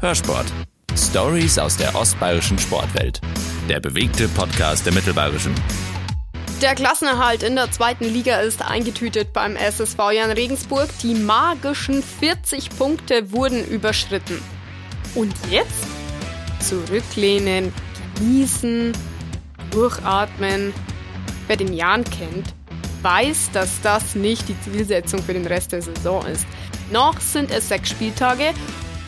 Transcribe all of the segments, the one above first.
Hörsport. Stories aus der ostbayerischen Sportwelt. Der bewegte Podcast der Mittelbayerischen. Der Klassenerhalt in der zweiten Liga ist eingetütet beim SSV Jan Regensburg. Die magischen 40 Punkte wurden überschritten. Und jetzt? Zurücklehnen, genießen, durchatmen. Wer den Jan kennt, weiß, dass das nicht die Zielsetzung für den Rest der Saison ist. Noch sind es sechs Spieltage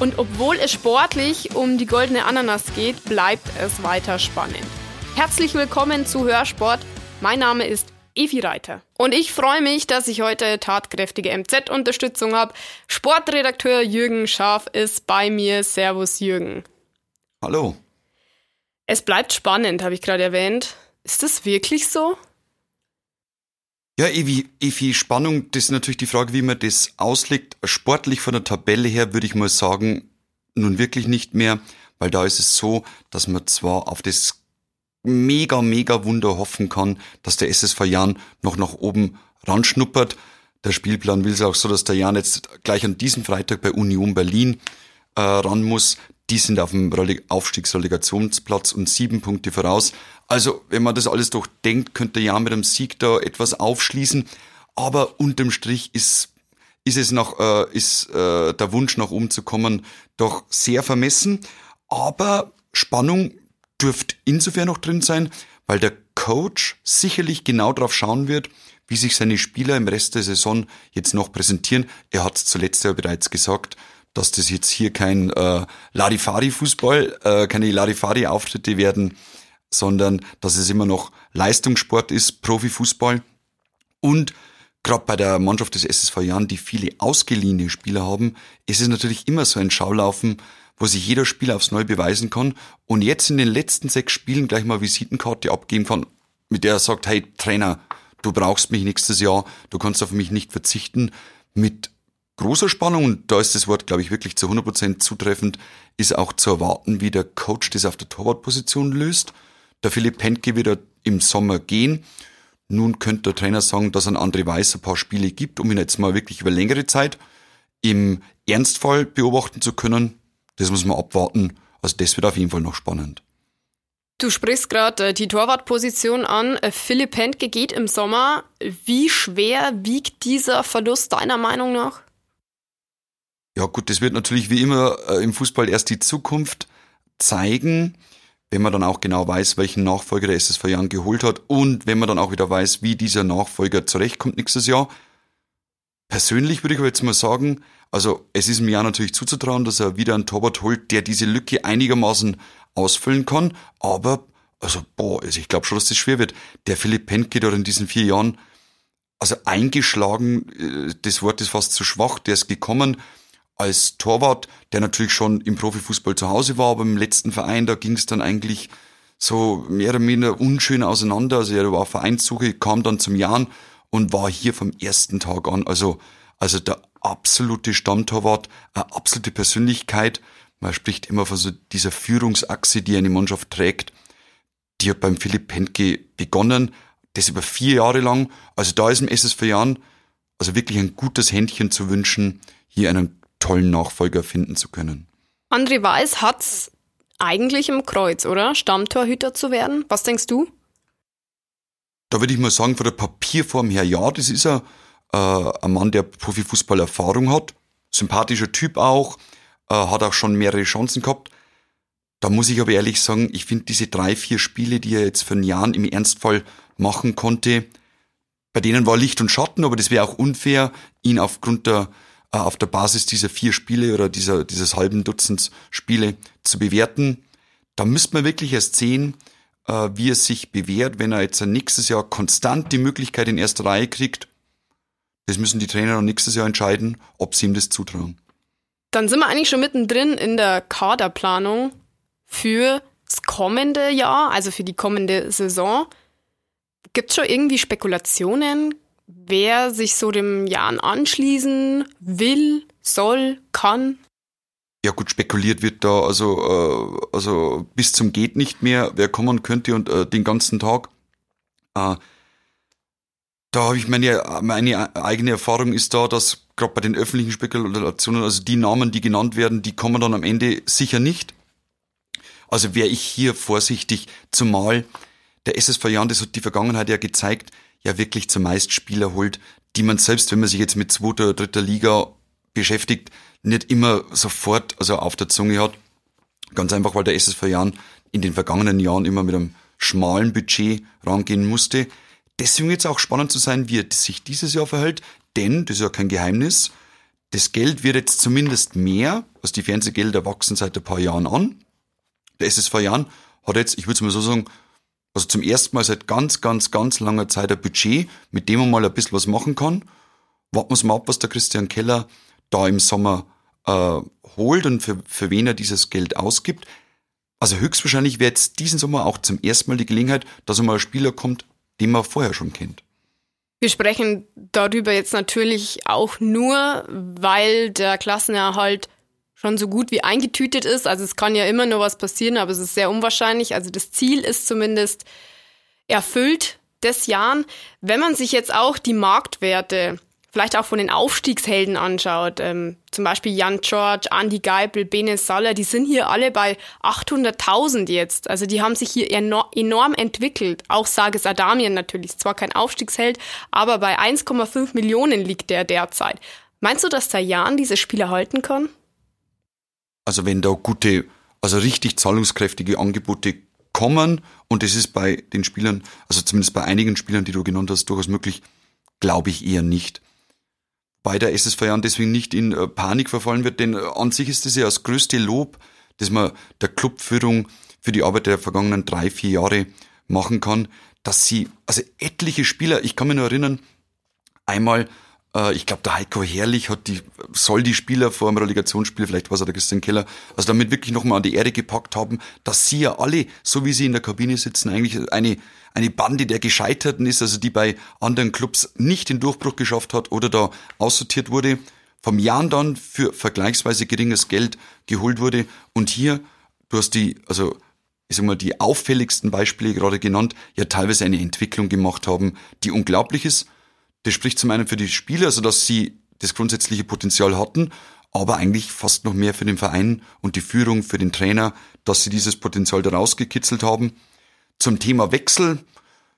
und obwohl es sportlich um die goldene Ananas geht, bleibt es weiter spannend. Herzlich willkommen zu Hörsport. Mein Name ist Evi Reiter. Und ich freue mich, dass ich heute tatkräftige MZ-Unterstützung habe. Sportredakteur Jürgen Scharf ist bei mir. Servus Jürgen. Hallo. Es bleibt spannend, habe ich gerade erwähnt. Ist das wirklich so? Ja, Evi, Evi, Spannung, das ist natürlich die Frage, wie man das auslegt. Sportlich von der Tabelle her würde ich mal sagen, nun wirklich nicht mehr, weil da ist es so, dass man zwar auf das mega, mega Wunder hoffen kann, dass der SSV Jan noch nach oben ranschnuppert. Der Spielplan will es auch so, dass der Jan jetzt gleich an diesem Freitag bei Union Berlin äh, ran muss. Die sind auf dem Aufstiegsrelegationsplatz und sieben Punkte voraus. Also, wenn man das alles durchdenkt, könnte ja mit einem Sieg da etwas aufschließen. Aber unterm Strich ist, ist es noch, äh, ist äh, der Wunsch nach oben zu kommen doch sehr vermessen. Aber Spannung dürfte insofern noch drin sein, weil der Coach sicherlich genau darauf schauen wird, wie sich seine Spieler im Rest der Saison jetzt noch präsentieren. Er hat es zuletzt ja bereits gesagt, dass das jetzt hier kein äh, Larifari-Fußball, äh, keine Larifari-Auftritte werden, sondern dass es immer noch Leistungssport ist, Profifußball. Und gerade bei der Mannschaft des SSV Jan, die viele ausgeliehene Spieler haben, ist es natürlich immer so ein Schaulaufen, wo sich jeder Spieler aufs Neue beweisen kann und jetzt in den letzten sechs Spielen gleich mal Visitenkarte abgeben kann, mit der er sagt, hey Trainer, du brauchst mich nächstes Jahr, du kannst auf mich nicht verzichten, mit großer Spannung, und da ist das Wort, glaube ich, wirklich zu 100% zutreffend, ist auch zu erwarten, wie der Coach das auf der Torwartposition löst. Der Philipp Pentke wird im Sommer gehen. Nun könnte der Trainer sagen, dass ein André Weiß ein paar Spiele gibt, um ihn jetzt mal wirklich über längere Zeit im Ernstfall beobachten zu können. Das muss man abwarten. Also das wird auf jeden Fall noch spannend. Du sprichst gerade äh, die Torwartposition an. Äh, Philipp Pentke geht im Sommer. Wie schwer wiegt dieser Verlust deiner Meinung nach? Ja gut, das wird natürlich wie immer äh, im Fußball erst die Zukunft zeigen, wenn man dann auch genau weiß, welchen Nachfolger der SSV Jan geholt hat und wenn man dann auch wieder weiß, wie dieser Nachfolger zurechtkommt nächstes Jahr. Persönlich würde ich aber jetzt mal sagen, also es ist mir ja natürlich zuzutrauen, dass er wieder einen Torwart holt, der diese Lücke einigermaßen ausfüllen kann, aber also boah, also ich glaube schon, dass das schwer wird. Der Philipp Penke dort in diesen vier Jahren, also eingeschlagen, äh, das Wort ist fast zu schwach, der ist gekommen, als Torwart, der natürlich schon im Profifußball zu Hause war, aber im letzten Verein, da ging es dann eigentlich so mehr oder minder unschön auseinander. Also er war auf Vereinssuche, kam dann zum Jahren und war hier vom ersten Tag an. Also, also der absolute Stammtorwart, eine absolute Persönlichkeit. Man spricht immer von so dieser Führungsachse, die eine Mannschaft trägt. Die hat beim Philipp Pentke begonnen, das über vier Jahre lang. Also da ist im SSV Jahren also wirklich ein gutes Händchen zu wünschen, hier einen tollen Nachfolger finden zu können. André Weiß hat's eigentlich im Kreuz, oder? Stammtorhüter zu werden. Was denkst du? Da würde ich mal sagen, von der Papierform her, ja, das ist er. Äh, ein Mann, der Profifußball-Erfahrung hat. Sympathischer Typ auch. Äh, hat auch schon mehrere Chancen gehabt. Da muss ich aber ehrlich sagen, ich finde diese drei, vier Spiele, die er jetzt für einen Jahren im Ernstfall machen konnte, bei denen war Licht und Schatten, aber das wäre auch unfair, ihn aufgrund der auf der Basis dieser vier Spiele oder dieser, dieses halben Dutzends Spiele zu bewerten. Da müsste man wirklich erst sehen, äh, wie es sich bewährt, wenn er jetzt nächstes Jahr konstant die Möglichkeit in erster Reihe kriegt. Das müssen die Trainer dann nächstes Jahr entscheiden, ob sie ihm das zutrauen. Dann sind wir eigentlich schon mittendrin in der Kaderplanung für das kommende Jahr, also für die kommende Saison. Gibt es schon irgendwie Spekulationen? Wer sich so dem Jan anschließen will, soll, kann? Ja gut, spekuliert wird da also, äh, also bis zum geht nicht mehr, wer kommen könnte und äh, den ganzen Tag. Äh, da habe ich meine, meine eigene Erfahrung ist da, dass gerade bei den öffentlichen Spekulationen, also die Namen, die genannt werden, die kommen dann am Ende sicher nicht. Also wäre ich hier vorsichtig, zumal der SSV Jan, das hat die Vergangenheit ja gezeigt, ja wirklich zumeist Spieler holt, die man selbst, wenn man sich jetzt mit zweiter oder dritter Liga beschäftigt, nicht immer sofort also auf der Zunge hat. Ganz einfach, weil der SSV Jan in den vergangenen Jahren immer mit einem schmalen Budget rangehen musste. Deswegen jetzt auch spannend zu sein, wie er sich dieses Jahr verhält, denn, das ist ja kein Geheimnis, das Geld wird jetzt zumindest mehr, also die Fernsehgelder wachsen seit ein paar Jahren an. Der SSV Jan hat jetzt, ich würde es mal so sagen, also zum ersten Mal seit ganz, ganz, ganz langer Zeit ein Budget, mit dem man mal ein bisschen was machen kann. Warten wir mal ab, was der Christian Keller da im Sommer äh, holt und für, für wen er dieses Geld ausgibt. Also höchstwahrscheinlich wäre jetzt diesen Sommer auch zum ersten Mal die Gelegenheit, dass einmal ein Spieler kommt, den man vorher schon kennt. Wir sprechen darüber jetzt natürlich auch nur, weil der Klassenerhalt schon so gut wie eingetütet ist. Also es kann ja immer nur was passieren, aber es ist sehr unwahrscheinlich. Also das Ziel ist zumindest erfüllt des Jahren. Wenn man sich jetzt auch die Marktwerte vielleicht auch von den Aufstiegshelden anschaut, ähm, zum Beispiel Jan George, Andy Geipel, Bene Saller, die sind hier alle bei 800.000 jetzt. Also die haben sich hier enorm, enorm entwickelt. Auch Sages Adamian natürlich, zwar kein Aufstiegsheld, aber bei 1,5 Millionen liegt der derzeit. Meinst du, dass der Jan diese Spieler halten kann? Also wenn da gute, also richtig zahlungskräftige Angebote kommen und das ist bei den Spielern, also zumindest bei einigen Spielern, die du genannt hast, durchaus möglich, glaube ich eher nicht. Bei der SSV Jahren deswegen nicht in äh, Panik verfallen wird, denn äh, an sich ist das ja das größte Lob, das man der Clubführung für die Arbeit der vergangenen drei, vier Jahre machen kann, dass sie, also etliche Spieler, ich kann mich nur erinnern, einmal ich glaube, der Heiko Herrlich hat die, soll die Spieler vor dem Relegationsspiel, vielleicht war es der Christian Keller, also damit wirklich nochmal an die Erde gepackt haben, dass sie ja alle, so wie sie in der Kabine sitzen, eigentlich eine, eine Bande der Gescheiterten ist, also die bei anderen Clubs nicht den Durchbruch geschafft hat oder da aussortiert wurde, vom Jahren dann für vergleichsweise geringes Geld geholt wurde. Und hier, du hast die, also ich sag mal, die auffälligsten Beispiele gerade genannt, ja teilweise eine Entwicklung gemacht haben, die unglaublich ist das spricht zum einen für die Spieler, also dass sie das grundsätzliche Potenzial hatten, aber eigentlich fast noch mehr für den Verein und die Führung, für den Trainer, dass sie dieses Potenzial da rausgekitzelt haben. Zum Thema Wechsel,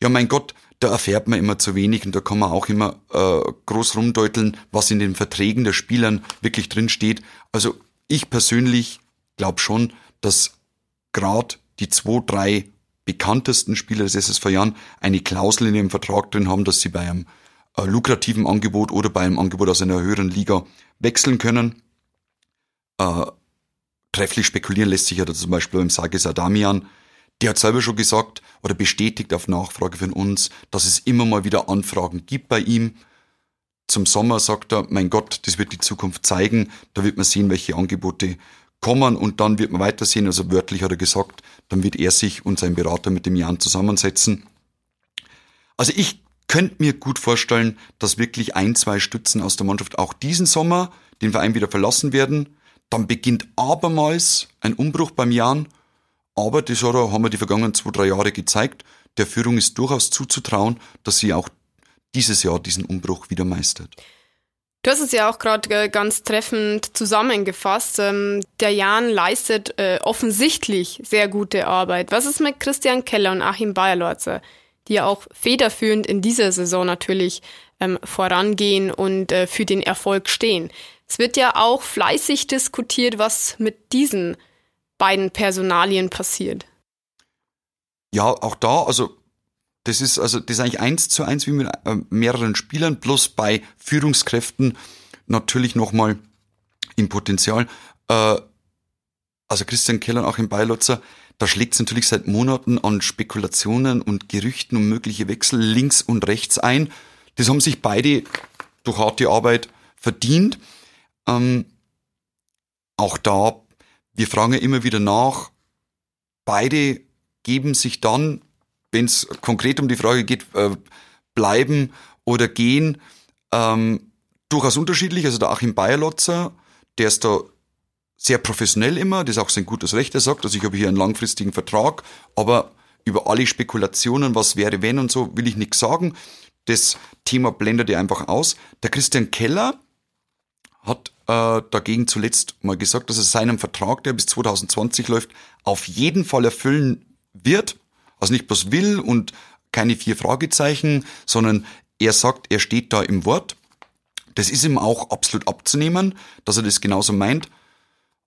ja mein Gott, da erfährt man immer zu wenig und da kann man auch immer äh, groß rumdeuteln, was in den Verträgen der Spielern wirklich drin steht. Also ich persönlich glaube schon, dass gerade die zwei, drei bekanntesten Spieler des SSV Jahren eine Klausel in ihrem Vertrag drin haben, dass sie bei einem äh, lukrativen Angebot oder bei einem Angebot aus einer höheren Liga wechseln können. Äh, trefflich spekulieren lässt sich ja da zum Beispiel beim Sagis Adamian. Der hat selber schon gesagt oder bestätigt auf Nachfrage von uns, dass es immer mal wieder Anfragen gibt bei ihm. Zum Sommer sagt er, mein Gott, das wird die Zukunft zeigen. Da wird man sehen, welche Angebote kommen und dann wird man weitersehen. Also wörtlich hat er gesagt, dann wird er sich und sein Berater mit dem Jan zusammensetzen. Also ich könnte mir gut vorstellen, dass wirklich ein, zwei Stützen aus der Mannschaft auch diesen Sommer den Verein wieder verlassen werden. Dann beginnt abermals ein Umbruch beim Jan. Aber das haben wir die vergangenen zwei, drei Jahre gezeigt. Der Führung ist durchaus zuzutrauen, dass sie auch dieses Jahr diesen Umbruch wieder meistert. Du hast es ja auch gerade ganz treffend zusammengefasst. Ähm, der Jan leistet äh, offensichtlich sehr gute Arbeit. Was ist mit Christian Keller und Achim Bayerlorzer? Die ja auch federführend in dieser Saison natürlich ähm, vorangehen und äh, für den Erfolg stehen. Es wird ja auch fleißig diskutiert, was mit diesen beiden Personalien passiert. Ja, auch da, also das ist also das ist eigentlich eins zu eins wie mit äh, mehreren Spielern, plus bei Führungskräften natürlich nochmal im Potenzial. Äh, also Christian Keller und auch im Beilotzer, da schlägt es natürlich seit Monaten an Spekulationen und Gerüchten um mögliche Wechsel links und rechts ein. Das haben sich beide durch harte Arbeit verdient. Ähm, auch da, wir fragen ja immer wieder nach, beide geben sich dann, wenn es konkret um die Frage geht, äh, bleiben oder gehen, ähm, durchaus unterschiedlich. Also der Achim Bayerlotzer, der ist da sehr professionell immer, das ist auch sein gutes Recht, er sagt, also ich habe hier einen langfristigen Vertrag, aber über alle Spekulationen, was wäre wenn und so, will ich nichts sagen. das Thema blendet ihr einfach aus. Der Christian Keller hat äh, dagegen zuletzt mal gesagt, dass er seinen Vertrag, der bis 2020 läuft, auf jeden Fall erfüllen wird. Also nicht bloß will und keine vier Fragezeichen, sondern er sagt, er steht da im Wort. Das ist ihm auch absolut abzunehmen, dass er das genauso meint.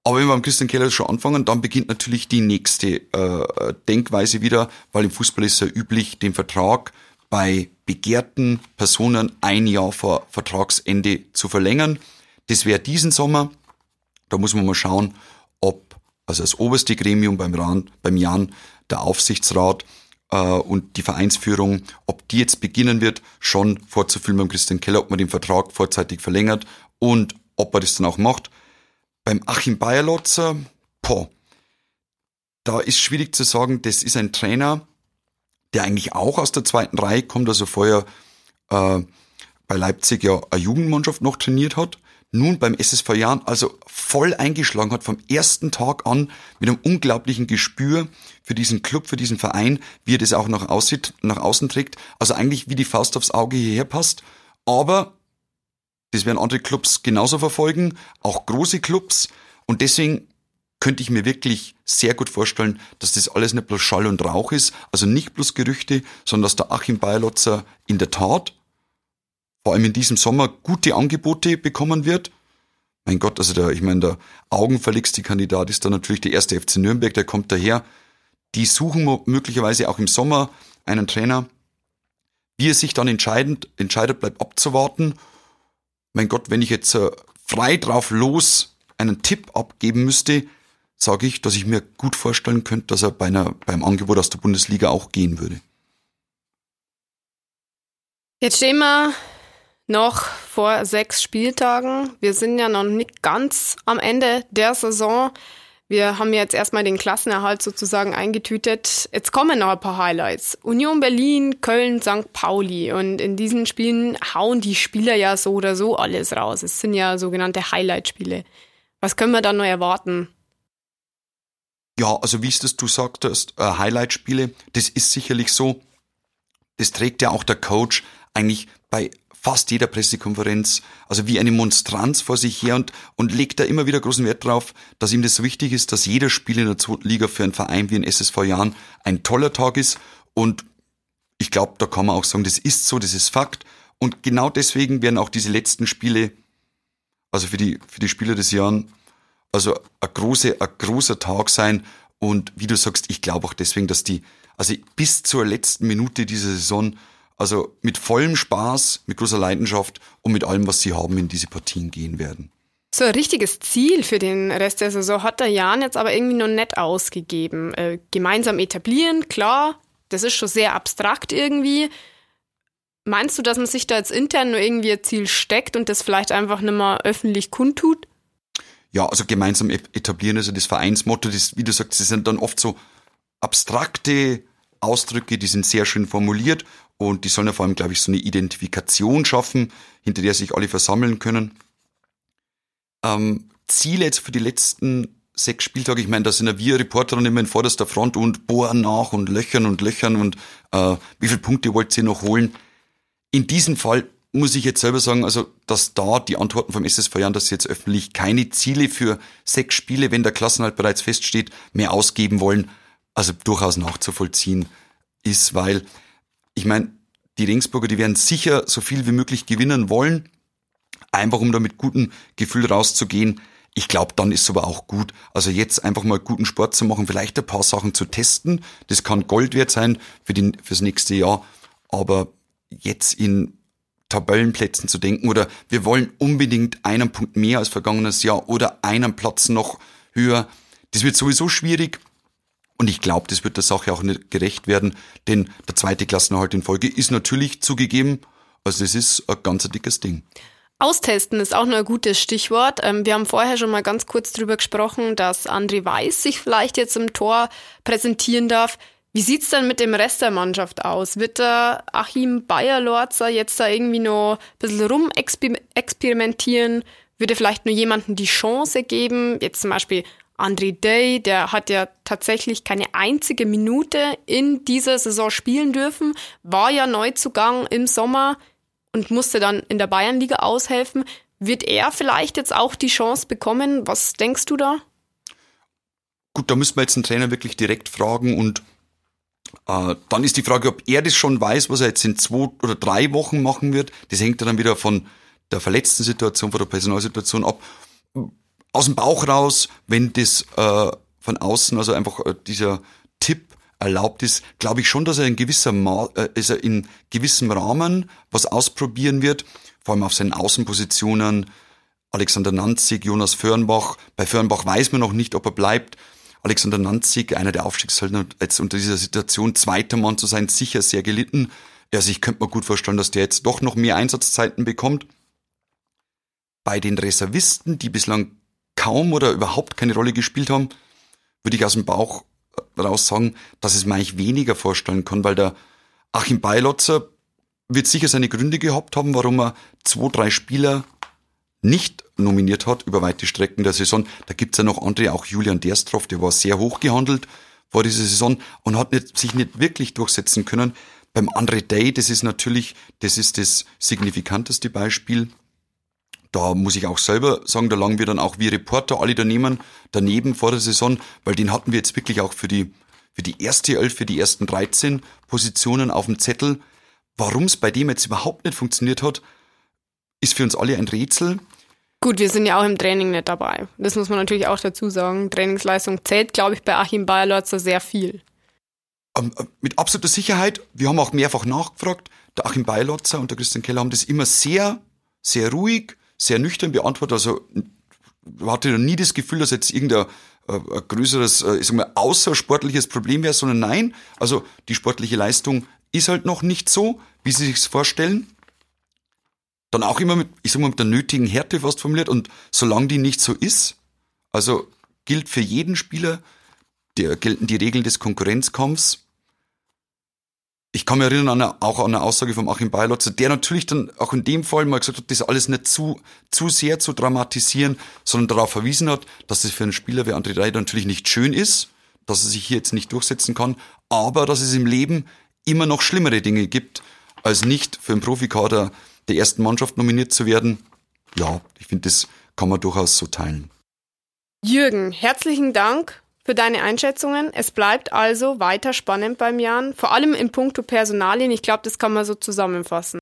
Aber wenn wir beim Christian Keller schon anfangen, dann beginnt natürlich die nächste äh, Denkweise wieder, weil im Fußball ist ja üblich, den Vertrag bei begehrten Personen ein Jahr vor Vertragsende zu verlängern. Das wäre diesen Sommer. Da muss man mal schauen, ob, also das oberste Gremium beim, Ran, beim Jan, der Aufsichtsrat äh, und die Vereinsführung, ob die jetzt beginnen wird, schon vorzufüllen beim Christian Keller, ob man den Vertrag vorzeitig verlängert und ob er das dann auch macht. Beim Achim Bayerlotzer, boah, da ist schwierig zu sagen, das ist ein Trainer, der eigentlich auch aus der zweiten Reihe kommt, also vorher äh, bei Leipzig ja eine Jugendmannschaft noch trainiert hat, nun beim SSV Jahren also voll eingeschlagen hat vom ersten Tag an mit einem unglaublichen Gespür für diesen Club, für diesen Verein, wie er das auch nach, aussieht, nach außen trägt. Also eigentlich wie die Faust aufs Auge hierher passt. Aber das werden andere Clubs genauso verfolgen, auch große Clubs. Und deswegen könnte ich mir wirklich sehr gut vorstellen, dass das alles nicht bloß Schall und Rauch ist, also nicht bloß Gerüchte, sondern dass der Achim Bayerlotzer in der Tat, vor allem in diesem Sommer, gute Angebote bekommen wird. Mein Gott, also der, ich meine, der augenfälligste Kandidat ist da natürlich der erste FC Nürnberg, der kommt daher. Die suchen möglicherweise auch im Sommer einen Trainer. Wie er sich dann entscheidend, entscheidet, bleibt abzuwarten mein Gott, wenn ich jetzt äh, frei drauf los einen Tipp abgeben müsste, sage ich, dass ich mir gut vorstellen könnte, dass er bei einer, beim Angebot aus der Bundesliga auch gehen würde. Jetzt stehen wir noch vor sechs Spieltagen. Wir sind ja noch nicht ganz am Ende der Saison. Wir haben jetzt erstmal den Klassenerhalt sozusagen eingetütet. Jetzt kommen noch ein paar Highlights. Union Berlin, Köln, St. Pauli. Und in diesen Spielen hauen die Spieler ja so oder so alles raus. Es sind ja sogenannte Highlight-Spiele. Was können wir da noch erwarten? Ja, also wie es das du sagtest, äh, Highlight-Spiele, das ist sicherlich so. Das trägt ja auch der Coach eigentlich bei fast jeder Pressekonferenz, also wie eine Monstranz vor sich her und, und legt da immer wieder großen Wert drauf, dass ihm das so wichtig ist, dass jeder Spiel in der zweiten Liga für einen Verein wie ein SSV Jahren ein toller Tag ist. Und ich glaube, da kann man auch sagen, das ist so, das ist Fakt. Und genau deswegen werden auch diese letzten Spiele, also für die, für die Spieler des Jahres, also ein, große, ein großer Tag sein. Und wie du sagst, ich glaube auch deswegen, dass die, also bis zur letzten Minute dieser Saison also mit vollem Spaß, mit großer Leidenschaft und mit allem, was sie haben, in diese Partien gehen werden. So ein richtiges Ziel für den Rest der Saison hat der Jan jetzt aber irgendwie noch nicht ausgegeben. Äh, gemeinsam etablieren, klar, das ist schon sehr abstrakt irgendwie. Meinst du, dass man sich da jetzt intern nur irgendwie ein Ziel steckt und das vielleicht einfach nicht mehr öffentlich kundtut? Ja, also gemeinsam etablieren, also das Vereinsmotto, das, wie du sagst, das sind dann oft so abstrakte Ausdrücke, die sind sehr schön formuliert und die sollen ja vor allem, glaube ich, so eine Identifikation schaffen, hinter der sich alle versammeln können. Ähm, Ziele jetzt für die letzten sechs Spieltage, ich meine, da sind ja wir Reporter immer in vorderster Front und bohren nach und löchern und löchern und äh, wie viele Punkte wollt ihr noch holen? In diesem Fall muss ich jetzt selber sagen, also dass da die Antworten vom SSV Jan, dass sie jetzt öffentlich keine Ziele für sechs Spiele, wenn der Klassenhalt bereits feststeht, mehr ausgeben wollen, also durchaus nachzuvollziehen ist, weil ich meine, die Regensburger, die werden sicher so viel wie möglich gewinnen wollen, einfach um da mit gutem Gefühl rauszugehen. Ich glaube, dann ist es aber auch gut. Also jetzt einfach mal guten Sport zu machen, vielleicht ein paar Sachen zu testen. Das kann Gold wert sein für den, fürs nächste Jahr. Aber jetzt in Tabellenplätzen zu denken oder wir wollen unbedingt einen Punkt mehr als vergangenes Jahr oder einen Platz noch höher. Das wird sowieso schwierig. Und ich glaube, das wird der Sache auch nicht gerecht werden, denn der zweite Klassenerhalt in Folge ist natürlich zugegeben, also das ist ein ganz dickes Ding. Austesten ist auch noch ein gutes Stichwort. Ähm, wir haben vorher schon mal ganz kurz drüber gesprochen, dass André Weiß sich vielleicht jetzt im Tor präsentieren darf. Wie sieht's denn mit dem Rest der Mannschaft aus? Wird der Achim Bayer-Lorzer jetzt da irgendwie noch ein bisschen rumexperimentieren? Würde vielleicht nur jemanden die Chance geben? Jetzt zum Beispiel André Day, der hat ja tatsächlich keine einzige Minute in dieser Saison spielen dürfen, war ja Neuzugang im Sommer und musste dann in der Bayernliga aushelfen. Wird er vielleicht jetzt auch die Chance bekommen? Was denkst du da? Gut, da müssen wir jetzt den Trainer wirklich direkt fragen und äh, dann ist die Frage, ob er das schon weiß, was er jetzt in zwei oder drei Wochen machen wird. Das hängt dann wieder von der verletzten Situation, von der Personalsituation ab. Aus dem Bauch raus, wenn das äh, von außen, also einfach äh, dieser Tipp erlaubt ist, glaube ich schon, dass er in gewisser Ma äh, ist er in gewissem Rahmen was ausprobieren wird, vor allem auf seinen Außenpositionen. Alexander Nanzig, Jonas Föhrenbach. Bei Föhrenbach weiß man noch nicht, ob er bleibt. Alexander Nanzig, einer der Aufstiegshöldner, jetzt unter dieser Situation zweiter Mann zu sein, sicher sehr gelitten. Also ich könnte mir gut vorstellen, dass der jetzt doch noch mehr Einsatzzeiten bekommt. Bei den Reservisten, die bislang kaum oder überhaupt keine Rolle gespielt haben, würde ich aus dem Bauch raus sagen, dass es mir eigentlich weniger vorstellen kann, weil der Achim Beilotzer wird sicher seine Gründe gehabt haben, warum er zwei, drei Spieler nicht nominiert hat über weite Strecken der Saison. Da gibt's ja noch andere, auch Julian Derstroff, der war sehr hoch gehandelt vor dieser Saison und hat nicht, sich nicht wirklich durchsetzen können. Beim Andre Day, das ist natürlich, das ist das signifikanteste Beispiel. Da muss ich auch selber sagen, da lagen wir dann auch wie Reporter alle daneben, daneben vor der Saison, weil den hatten wir jetzt wirklich auch für die, für die erste Elf, für die ersten 13 Positionen auf dem Zettel. Warum es bei dem jetzt überhaupt nicht funktioniert hat, ist für uns alle ein Rätsel. Gut, wir sind ja auch im Training nicht dabei. Das muss man natürlich auch dazu sagen. Trainingsleistung zählt, glaube ich, bei Achim Bayerlotzer sehr viel. Ähm, äh, mit absoluter Sicherheit. Wir haben auch mehrfach nachgefragt. Der Achim Bayerlotzer und der Christian Keller haben das immer sehr, sehr ruhig, sehr nüchtern beantwortet. Also hatte noch nie das Gefühl, dass jetzt irgendein äh, größeres, äh, ich sag mal, außersportliches Problem wäre, sondern nein. Also die sportliche Leistung ist halt noch nicht so, wie sie sich vorstellen dann auch immer mit, ich sag mal, mit der nötigen Härte fast formuliert und solange die nicht so ist, also gilt für jeden Spieler, der gelten die Regeln des Konkurrenzkampfs. Ich kann mich erinnern an eine, auch an eine Aussage von Achim Beilotzer, der natürlich dann auch in dem Fall mal gesagt hat, das alles nicht zu, zu sehr zu dramatisieren, sondern darauf verwiesen hat, dass es für einen Spieler wie André Reiter natürlich nicht schön ist, dass er sich hier jetzt nicht durchsetzen kann, aber dass es im Leben immer noch schlimmere Dinge gibt, als nicht für einen Profikader der ersten Mannschaft nominiert zu werden, ja, ich finde, das kann man durchaus so teilen. Jürgen, herzlichen Dank für deine Einschätzungen. Es bleibt also weiter spannend beim Jan, vor allem in puncto Personalien. Ich glaube, das kann man so zusammenfassen.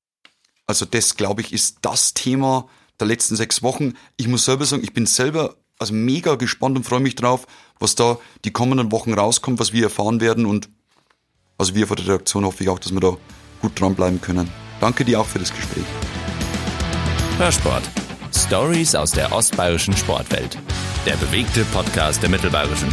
Also das, glaube ich, ist das Thema der letzten sechs Wochen. Ich muss selber sagen, ich bin selber also mega gespannt und freue mich drauf, was da die kommenden Wochen rauskommt, was wir erfahren werden und also wir von der Redaktion hoffe ich auch, dass wir da gut dranbleiben können. Danke dir auch für das Gespräch. Hörsport. Stories aus der ostbayerischen Sportwelt. Der bewegte Podcast der Mittelbayerischen.